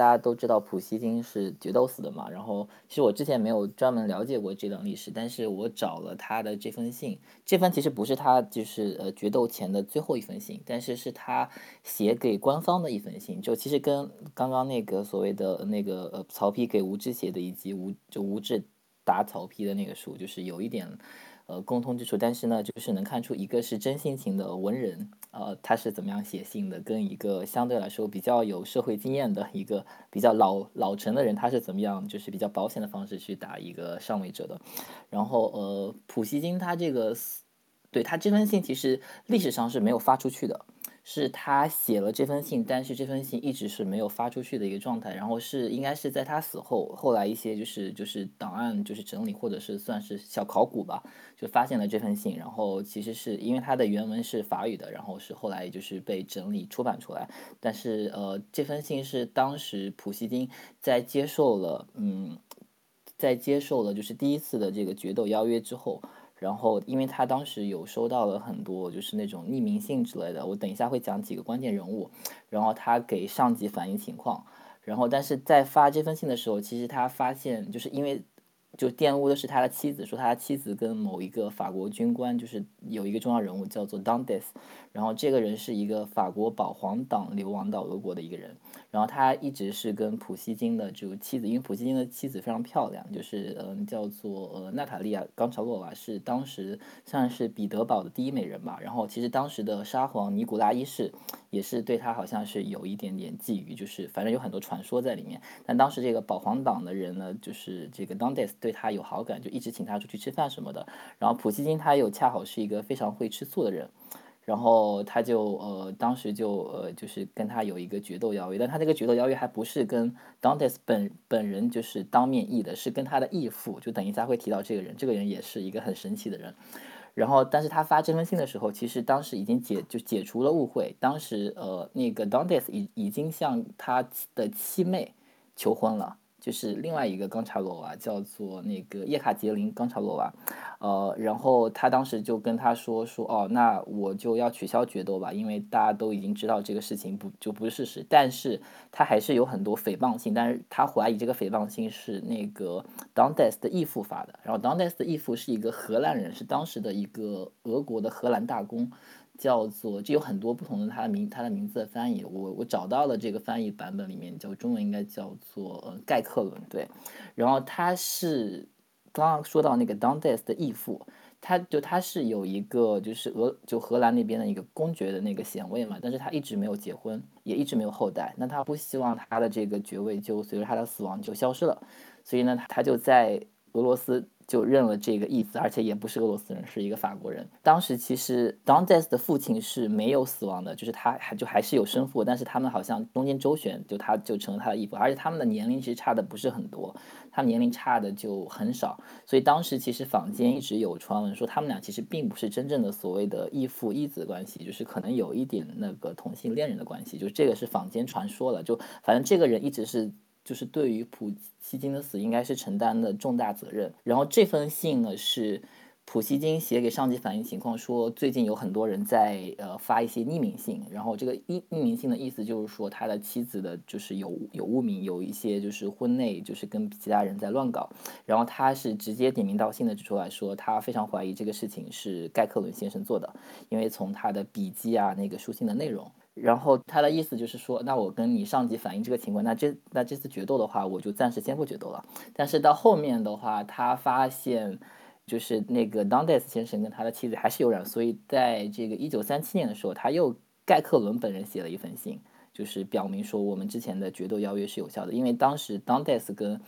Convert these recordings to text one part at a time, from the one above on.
大家都知道普希金是决斗死的嘛，然后其实我之前没有专门了解过这段历史，但是我找了他的这封信，这封其实不是他就是呃决斗前的最后一封信，但是是他写给官方的一封信，就其实跟刚刚那个所谓的那个呃曹丕给吴志写的，以及吴就吴志打曹丕的那个书，就是有一点。呃，共通之处，但是呢，就是能看出一个是真性情的文人，呃，他是怎么样写信的，跟一个相对来说比较有社会经验的一个比较老老成的人，他是怎么样，就是比较保险的方式去打一个上位者的。然后，呃，普希金他这个，对他这封信其实历史上是没有发出去的。是他写了这封信，但是这封信一直是没有发出去的一个状态。然后是应该是在他死后，后来一些就是就是档案就是整理，或者是算是小考古吧，就发现了这封信。然后其实是因为它的原文是法语的，然后是后来就是被整理出版出来。但是呃，这封信是当时普希金在接受了嗯，在接受了就是第一次的这个决斗邀约之后。然后，因为他当时有收到了很多就是那种匿名信之类的，我等一下会讲几个关键人物。然后他给上级反映情况，然后但是在发这封信的时候，其实他发现就是因为。就玷污的是他的妻子，说他的妻子跟某一个法国军官，就是有一个重要人物叫做 Dantes，然后这个人是一个法国保皇党流亡到俄国的一个人，然后他一直是跟普希金的这个妻子，因为普希金的妻子非常漂亮，就是嗯叫做呃娜塔莉亚·冈察洛娃，是当时算是彼得堡的第一美人吧，然后其实当时的沙皇尼古拉一世也是对他好像是有一点点觊觎，就是反正有很多传说在里面，但当时这个保皇党的人呢，就是这个 Dantes 对。他有好感，就一直请他出去吃饭什么的。然后普希金他又恰好是一个非常会吃醋的人，然后他就呃当时就呃就是跟他有一个决斗邀约，但他这个决斗邀约还不是跟 Dantes 本本人就是当面议的，是跟他的义父，就等一下会提到这个人，这个人也是一个很神奇的人。然后但是他发这封信的时候，其实当时已经解就解除了误会，当时呃那个 Dantes 已已经向他的妻妹求婚了。就是另外一个冈察罗娃，叫做那个叶卡捷琳冈察罗娃，呃，然后他当时就跟他说说，哦，那我就要取消决斗吧，因为大家都已经知道这个事情不就不是事实，但是他还是有很多诽谤信，但是他怀疑这个诽谤信是那个 Dantes 的义父发的，然后 Dantes 的义父是一个荷兰人，是当时的一个俄国的荷兰大公。叫做，这有很多不同的他的名，他的名字的翻译，我我找到了这个翻译版本里面叫中文应该叫做盖克伦对，然后他是刚刚说到那个 Dantes 的义父，他就他是有一个就是俄就荷兰那边的一个公爵的那个衔位嘛，但是他一直没有结婚，也一直没有后代，那他不希望他的这个爵位就随着他的死亡就消失了，所以呢他就在俄罗斯。就认了这个义子，而且也不是俄罗斯人，是一个法国人。当时其实 Dantes 的父亲是没有死亡的，就是他还就还是有生父，但是他们好像中间周旋，就他就成了他的义父，而且他们的年龄其实差的不是很多，他年龄差的就很少，所以当时其实坊间一直有传闻说他们俩其实并不是真正的所谓的义父义子关系，就是可能有一点那个同性恋人的关系，就是这个是坊间传说了，就反正这个人一直是。就是对于普希金的死，应该是承担的重大责任。然后这封信呢，是普希金写给上级反映情况，说最近有很多人在呃发一些匿名信。然后这个匿匿名信的意思就是说，他的妻子的就是有有污名，有一些就是婚内就是跟其他人在乱搞。然后他是直接点名道姓的指出来说，他非常怀疑这个事情是盖克伦先生做的，因为从他的笔记啊那个书信的内容。然后他的意思就是说，那我跟你上级反映这个情况，那这那这次决斗的话，我就暂时先不决斗了。但是到后面的话，他发现就是那个 Dantes 先生跟他的妻子还是有染，所以在这个一九三七年的时候，他又盖克伦本人写了一封信，就是表明说我们之前的决斗邀约是有效的，因为当时 Dantes 跟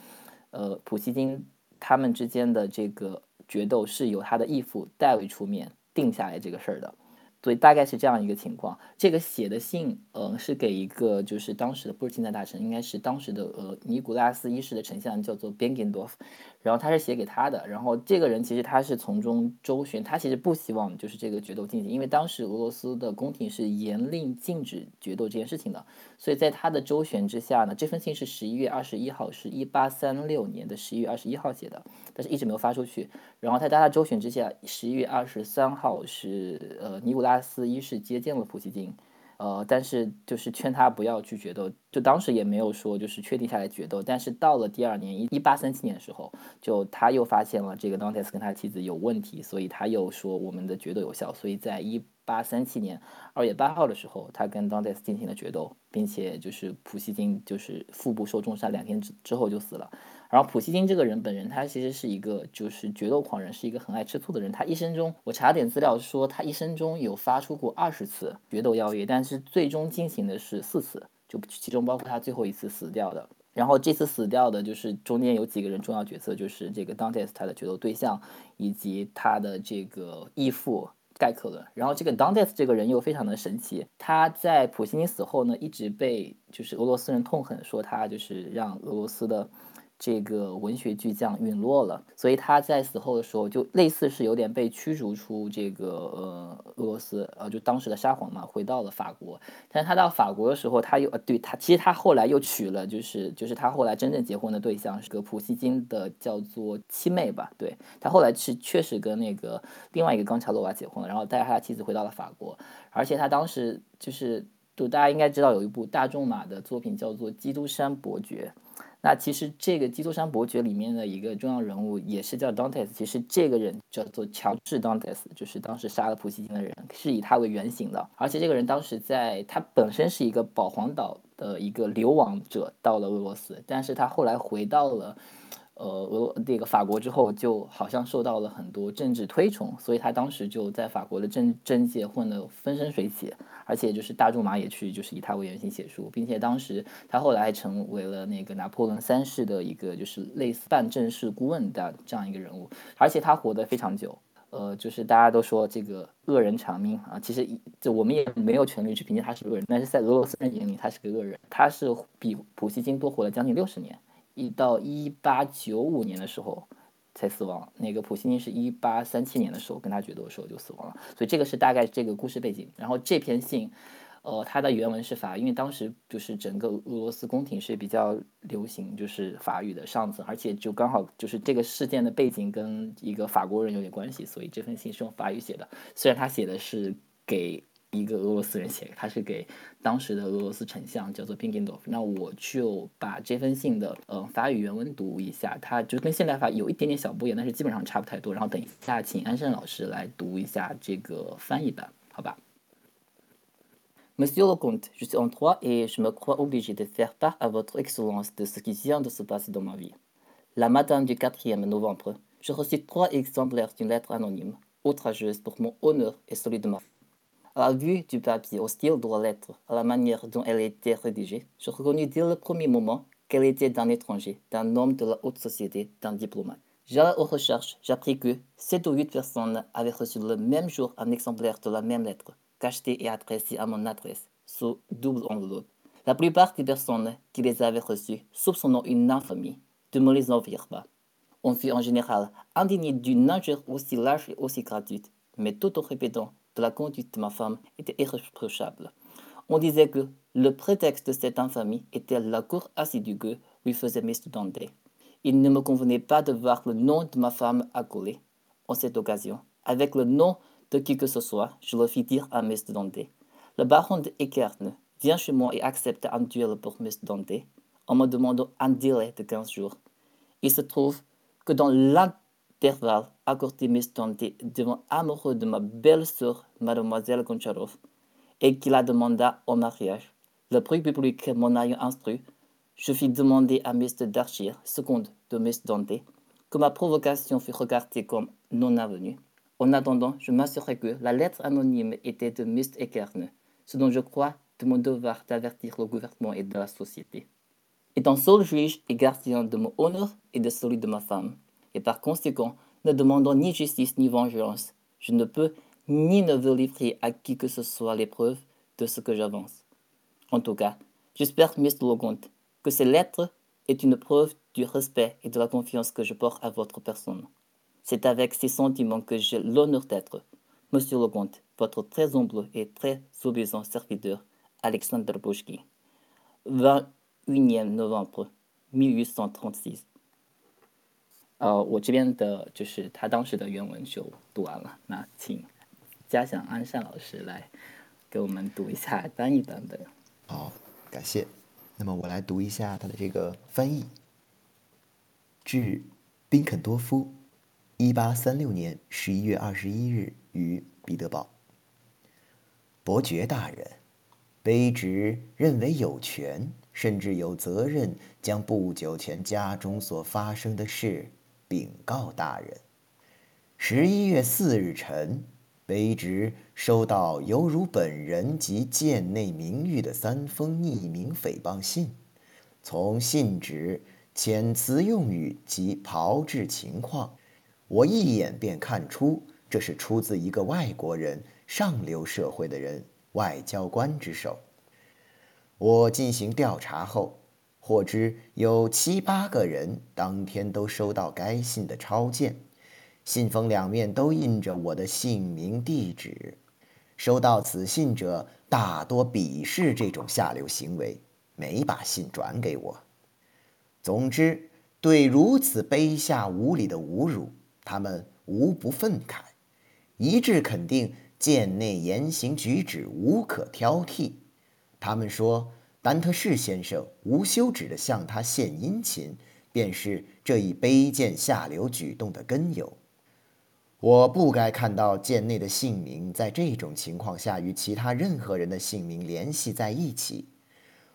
呃普希金他们之间的这个决斗是由他的义父代为出面定下来这个事儿的。所以大概是这样一个情况。这个写的信，呃，是给一个就是当时的不是钦差大臣，应该是当时的呃尼古拉斯一世的丞相，叫做 b e n g e n d o r f 然后他是写给他的。然后这个人其实他是从中周旋，他其实不希望就是这个决斗进行，因为当时俄罗斯的宫廷是严令禁止决斗这件事情的。所以在他的周旋之下呢，这封信是十一月二十一号，是一八三六年的十一月二十一号写的，但是一直没有发出去。然后在他的周旋之下，十一月二十三号是呃尼古拉。拉斯一是接见了普希金，呃，但是就是劝他不要去决斗，就当时也没有说就是确定下来决斗，但是到了第二年一一八三七年的时候，就他又发现了这个 Dantes 跟他妻子有问题，所以他又说我们的决斗有效，所以在一八三七年二月八号的时候，他跟 Dantes 进行了决斗，并且就是普希金就是腹部受重伤，两天之之后就死了。然后普希金这个人本人，他其实是一个就是决斗狂人，是一个很爱吃醋的人。他一生中，我查点资料说，他一生中有发出过二十次决斗邀约，但是最终进行的是四次，就其中包括他最后一次死掉的。然后这次死掉的就是中间有几个人重要角色，就是这个 Dantes 他的决斗对象，以及他的这个义父盖克伦。然后这个 Dantes 这个人又非常的神奇，他在普希金死后呢，一直被就是俄罗斯人痛恨，说他就是让俄罗斯的。这个文学巨匠陨落了，所以他在死后的时候就类似是有点被驱逐出这个呃俄罗斯，呃就当时的沙皇嘛，回到了法国。但是他到法国的时候，他又呃对他其实他后来又娶了，就是就是他后来真正结婚的对象是个普希金的叫做七妹吧，对他后来是确实跟那个另外一个冈察洛娃结婚了，然后带着他的妻子回到了法国，而且他当时就是就大家应该知道有一部大仲马的作品叫做《基督山伯爵》。那其实这个《基督山伯爵》里面的一个重要人物也是叫 Dantes，其实这个人叫做乔治 Dantes，就是当时杀了普希金的人，是以他为原型的。而且这个人当时在他本身是一个保皇岛的一个流亡者，到了俄罗斯，但是他后来回到了。呃，俄那个法国之后，就好像受到了很多政治推崇，所以他当时就在法国的政政界混得风生水起，而且就是大仲马也去，就是以他为原型写书，并且当时他后来还成为了那个拿破仑三世的一个就是类似半正式顾问的这样一个人物，而且他活得非常久，呃，就是大家都说这个恶人长命啊，其实就我们也没有权利去评价他是恶人，但是在俄罗斯人眼里他是个恶人，他是比普希金多活了将近六十年。一到一八九五年的时候才死亡，那个普希金是一八三七年的时候跟他决斗的时候就死亡了，所以这个是大概这个故事背景。然后这篇信，呃，它的原文是法，因为当时就是整个俄罗斯宫廷是比较流行就是法语的上层，而且就刚好就是这个事件的背景跟一个法国人有点关系，所以这封信是用法语写的。虽然他写的是给。一个俄罗斯人写，他是给当时的俄罗斯丞相，叫做 p i n g i n d o v 那我就把这封信的呃法语原文读一下，它就跟现代法有一点点小不一样，但是基本上差不太多。然后等一下，请安生老师来读一下这个翻译版，好吧？Monsieur le comte, je suis en droit et je me crois obligé de faire part à votre excellence de ce qui vient de se passer dans ma vie. La matin du 4e novembre, je reçus trois exemplaires d'une lettre anonyme, outrageuse pour mon honneur et celui de ma à la vue du papier, au style de la lettre, à la manière dont elle était rédigée, je reconnus dès le premier moment qu'elle était d'un étranger, d'un homme de la haute société, d'un diplomate. J'allai aux recherches, j'appris que sept ou huit personnes avaient reçu le même jour un exemplaire de la même lettre, cacheté et adressé à mon adresse, sous double enveloppe. La plupart des personnes qui les avaient reçues, soupçonnant une infamie, de me les envoyer pas. On fut en général indigné d'une injure aussi large et aussi gratuite, mais tout en répétant de la conduite de ma femme était irréprochable. On disait que le prétexte de cette infamie était la cour assidue que lui faisait Mr. Dante. Il ne me convenait pas de voir le nom de ma femme accolé. En cette occasion, avec le nom de qui que ce soit, je le fis dire à Mr. Dante. Le baron de Eckern vient chez moi et accepte un duel pour Mr. Dante en me demandant un délai de 15 jours. Il se trouve que dans l'un accordé Dante devant amoureux de ma belle-sœur, mademoiselle Goncharov, et qui la demanda en mariage. Le prix public m'en ayant instruit, je fis demander à Mr. Darchir, seconde de Miss Dante, que ma provocation fût regardée comme non avenue. En attendant, je m'assurai que la lettre anonyme était de Miss Eckern, ce dont je crois de mon devoir d'avertir le gouvernement et de la société. Étant seul juge et gardien de mon honneur et de celui de ma femme, et par conséquent, ne demandant ni justice ni vengeance, je ne peux ni ne veux livrer à qui que ce soit les preuves de ce que j'avance. En tout cas, j'espère, Mr. Leconte, que ces lettres est une preuve du respect et de la confiance que je porte à votre personne. C'est avec ces sentiments que j'ai l'honneur d'être, Monsieur Leconte, votre très humble et très obéissant serviteur, Alexandre Bouchki. 21 novembre 1836. 呃，我这边的就是他当时的原文就读完了，那请嘉祥安善老师来给我们读一下翻译版本。好，感谢。那么我来读一下他的这个翻译。致宾肯多夫，一八三六年十一月二十一日于彼得堡。伯爵大人，卑职认为有权，甚至有责任，将不久前家中所发生的事禀告大人。十一月四日晨，卑职收到犹如本人及贱内名誉的三封匿名诽谤信，从信纸。遣词用语及炮制情况，我一眼便看出这是出自一个外国人、上流社会的人、外交官之手。我进行调查后，获知有七八个人当天都收到该信的抄件，信封两面都印着我的姓名、地址。收到此信者大多鄙视这种下流行为，没把信转给我。总之，对如此卑下无礼的侮辱，他们无不愤慨，一致肯定贱内言行举止无可挑剔。他们说，丹特士先生无休止地向他献殷勤，便是这一卑贱下流举动的根由。我不该看到贱内的姓名在这种情况下与其他任何人的姓名联系在一起。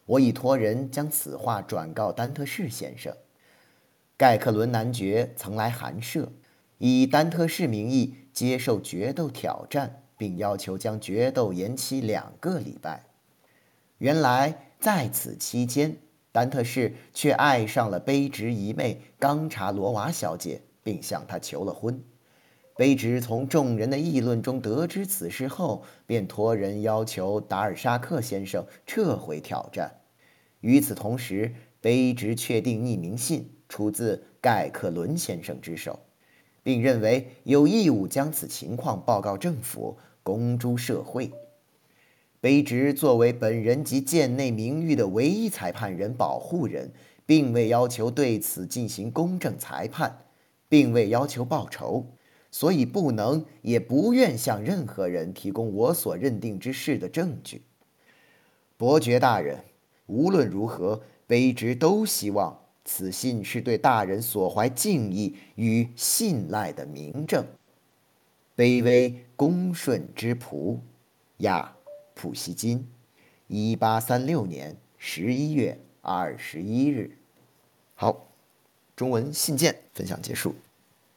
我已托人将此话转告丹特士先生。盖克伦男爵曾来寒舍，以丹特士名义接受决斗挑战，并要求将决斗延期两个礼拜。原来在此期间，丹特士却爱上了卑职姨妹冈察罗娃小姐，并向她求了婚。卑职从众人的议论中得知此事后，便托人要求达尔沙克先生撤回挑战。与此同时，卑职确定匿名信出自盖克伦先生之手，并认为有义务将此情况报告政府，公诸社会。卑职作为本人及舰内名誉的唯一裁判人、保护人，并未要求对此进行公正裁判，并未要求报仇，所以不能也不愿向任何人提供我所认定之事的证据。伯爵大人。无论如何，卑职都希望此信是对大人所怀敬意与信赖的明证。卑微恭顺之仆，亚普希金，一八三六年十一月二十一日。好，中文信件分享结束。